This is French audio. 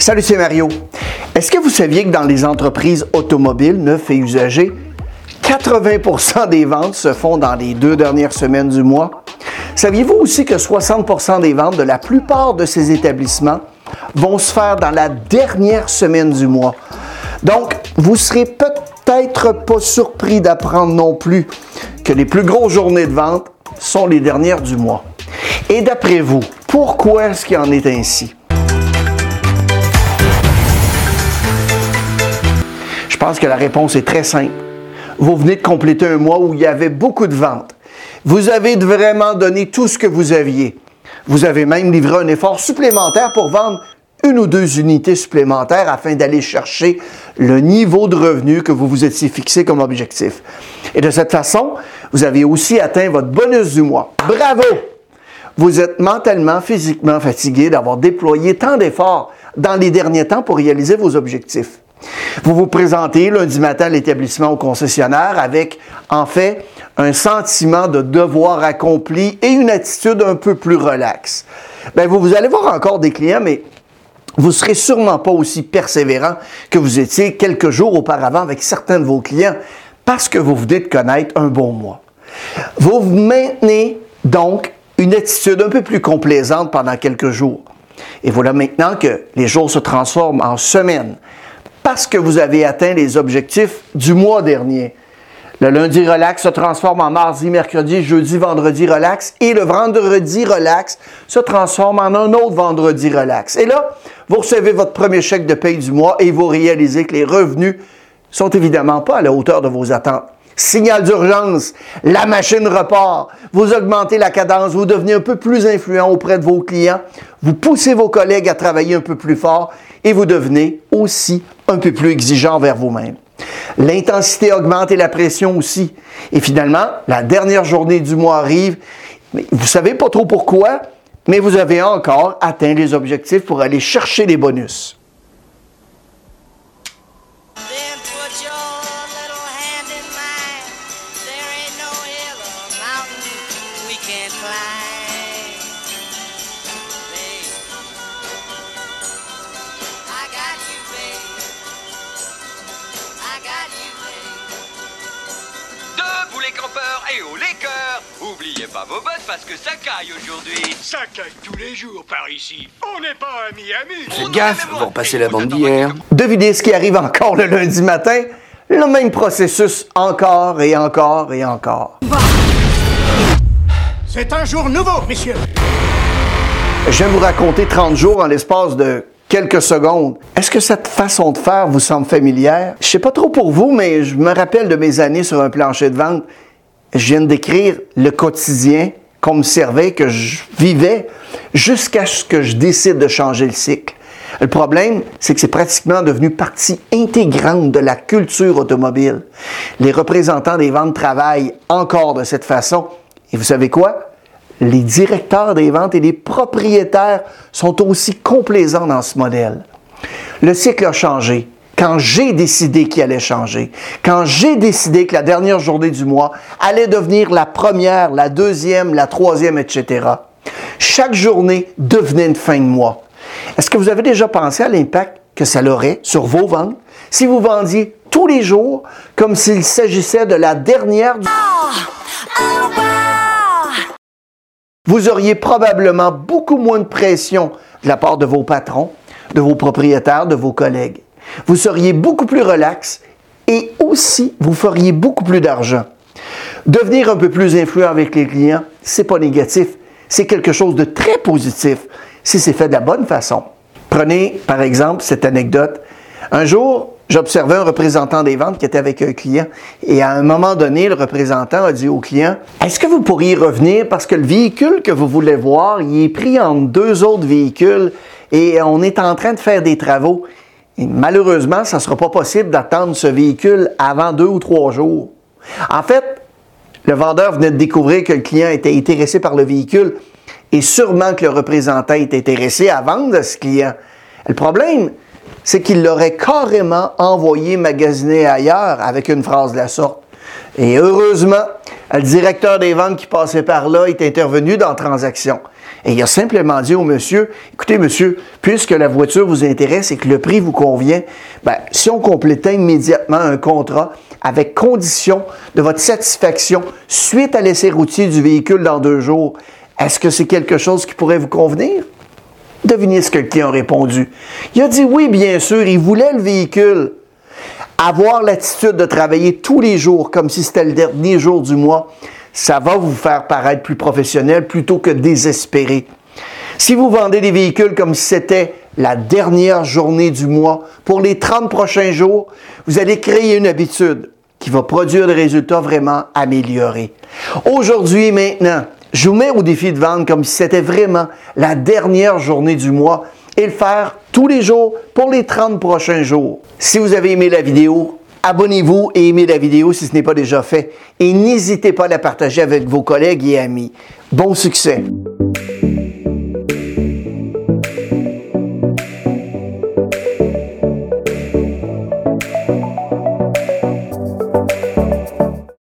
Salut, c'est Mario. Est-ce que vous saviez que dans les entreprises automobiles neufs et usagées, 80% des ventes se font dans les deux dernières semaines du mois? Saviez-vous aussi que 60% des ventes de la plupart de ces établissements vont se faire dans la dernière semaine du mois? Donc, vous serez peut-être pas surpris d'apprendre non plus que les plus grosses journées de vente sont les dernières du mois. Et d'après vous, pourquoi est-ce qu'il en est ainsi? Je pense que la réponse est très simple. Vous venez de compléter un mois où il y avait beaucoup de ventes. Vous avez vraiment donné tout ce que vous aviez. Vous avez même livré un effort supplémentaire pour vendre une ou deux unités supplémentaires afin d'aller chercher le niveau de revenu que vous vous étiez fixé comme objectif. Et de cette façon, vous avez aussi atteint votre bonus du mois. Bravo! Vous êtes mentalement, physiquement fatigué d'avoir déployé tant d'efforts dans les derniers temps pour réaliser vos objectifs. Vous vous présentez lundi matin à l'établissement au concessionnaire avec, en fait, un sentiment de devoir accompli et une attitude un peu plus relaxe. Bien, vous, vous allez voir encore des clients, mais vous serez sûrement pas aussi persévérant que vous étiez quelques jours auparavant avec certains de vos clients parce que vous venez de connaître un bon mois. Vous maintenez donc une attitude un peu plus complaisante pendant quelques jours. Et voilà maintenant que les jours se transforment en semaines parce que vous avez atteint les objectifs du mois dernier. Le lundi relax se transforme en mardi, mercredi, jeudi, vendredi relax et le vendredi relax se transforme en un autre vendredi relax. Et là, vous recevez votre premier chèque de paye du mois et vous réalisez que les revenus sont évidemment pas à la hauteur de vos attentes. Signal d'urgence, la machine repart, vous augmentez la cadence, vous devenez un peu plus influent auprès de vos clients, vous poussez vos collègues à travailler un peu plus fort et vous devenez aussi un peu plus exigeant vers vous-même. L'intensité augmente et la pression aussi. Et finalement, la dernière journée du mois arrive. Vous savez pas trop pourquoi, mais vous avez encore atteint les objectifs pour aller chercher les bonus. Et au les cœurs Oubliez pas vos bottes parce que ça caille aujourd'hui Ça caille tous les jours par ici On n'est pas à Miami Faites gaffe, ils vont passer la bande d'hier. Devinez ce qui arrive encore le lundi matin? Le même processus encore et encore et encore. C'est un jour nouveau, messieurs Je vais vous raconter 30 jours en l'espace de quelques secondes. Est-ce que cette façon de faire vous semble familière? Je sais pas trop pour vous, mais je me rappelle de mes années sur un plancher de vente je viens décrire le quotidien qu'on me servait, que je vivais, jusqu'à ce que je décide de changer le cycle. Le problème, c'est que c'est pratiquement devenu partie intégrante de la culture automobile. Les représentants des ventes travaillent encore de cette façon. Et vous savez quoi? Les directeurs des ventes et les propriétaires sont aussi complaisants dans ce modèle. Le cycle a changé quand j'ai décidé qu'il allait changer, quand j'ai décidé que la dernière journée du mois allait devenir la première, la deuxième, la troisième, etc. Chaque journée devenait une fin de mois. Est-ce que vous avez déjà pensé à l'impact que ça aurait sur vos ventes? Si vous vendiez tous les jours comme s'il s'agissait de la dernière du... Vous auriez probablement beaucoup moins de pression de la part de vos patrons, de vos propriétaires, de vos collègues vous seriez beaucoup plus relax et aussi vous feriez beaucoup plus d'argent. Devenir un peu plus influent avec les clients, c'est pas négatif, c'est quelque chose de très positif si c'est fait de la bonne façon. Prenez par exemple cette anecdote. Un jour, j'observais un représentant des ventes qui était avec un client et à un moment donné, le représentant a dit au client Est-ce que vous pourriez revenir parce que le véhicule que vous voulez voir, il est pris entre deux autres véhicules et on est en train de faire des travaux malheureusement, ça ne sera pas possible d'attendre ce véhicule avant deux ou trois jours. En fait, le vendeur venait de découvrir que le client était intéressé par le véhicule et sûrement que le représentant était intéressé à vendre à ce client. Le problème, c'est qu'il l'aurait carrément envoyé magasiner ailleurs avec une phrase de la sorte. Et heureusement, le directeur des ventes qui passait par là est intervenu dans la transaction. Et il a simplement dit au monsieur, écoutez monsieur, puisque la voiture vous intéresse et que le prix vous convient, ben, si on complétait immédiatement un contrat avec condition de votre satisfaction suite à l'essai routier du véhicule dans deux jours, est-ce que c'est quelque chose qui pourrait vous convenir? Devinez ce que le client a répondu. Il a dit oui, bien sûr, il voulait le véhicule. Avoir l'attitude de travailler tous les jours comme si c'était le dernier jour du mois, ça va vous faire paraître plus professionnel plutôt que désespéré. Si vous vendez des véhicules comme si c'était la dernière journée du mois pour les 30 prochains jours, vous allez créer une habitude qui va produire des résultats vraiment améliorés. Aujourd'hui, maintenant, je vous mets au défi de vendre comme si c'était vraiment la dernière journée du mois et le faire tous les jours pour les 30 prochains jours. Si vous avez aimé la vidéo, abonnez-vous et aimez la vidéo si ce n'est pas déjà fait. Et n'hésitez pas à la partager avec vos collègues et amis. Bon succès!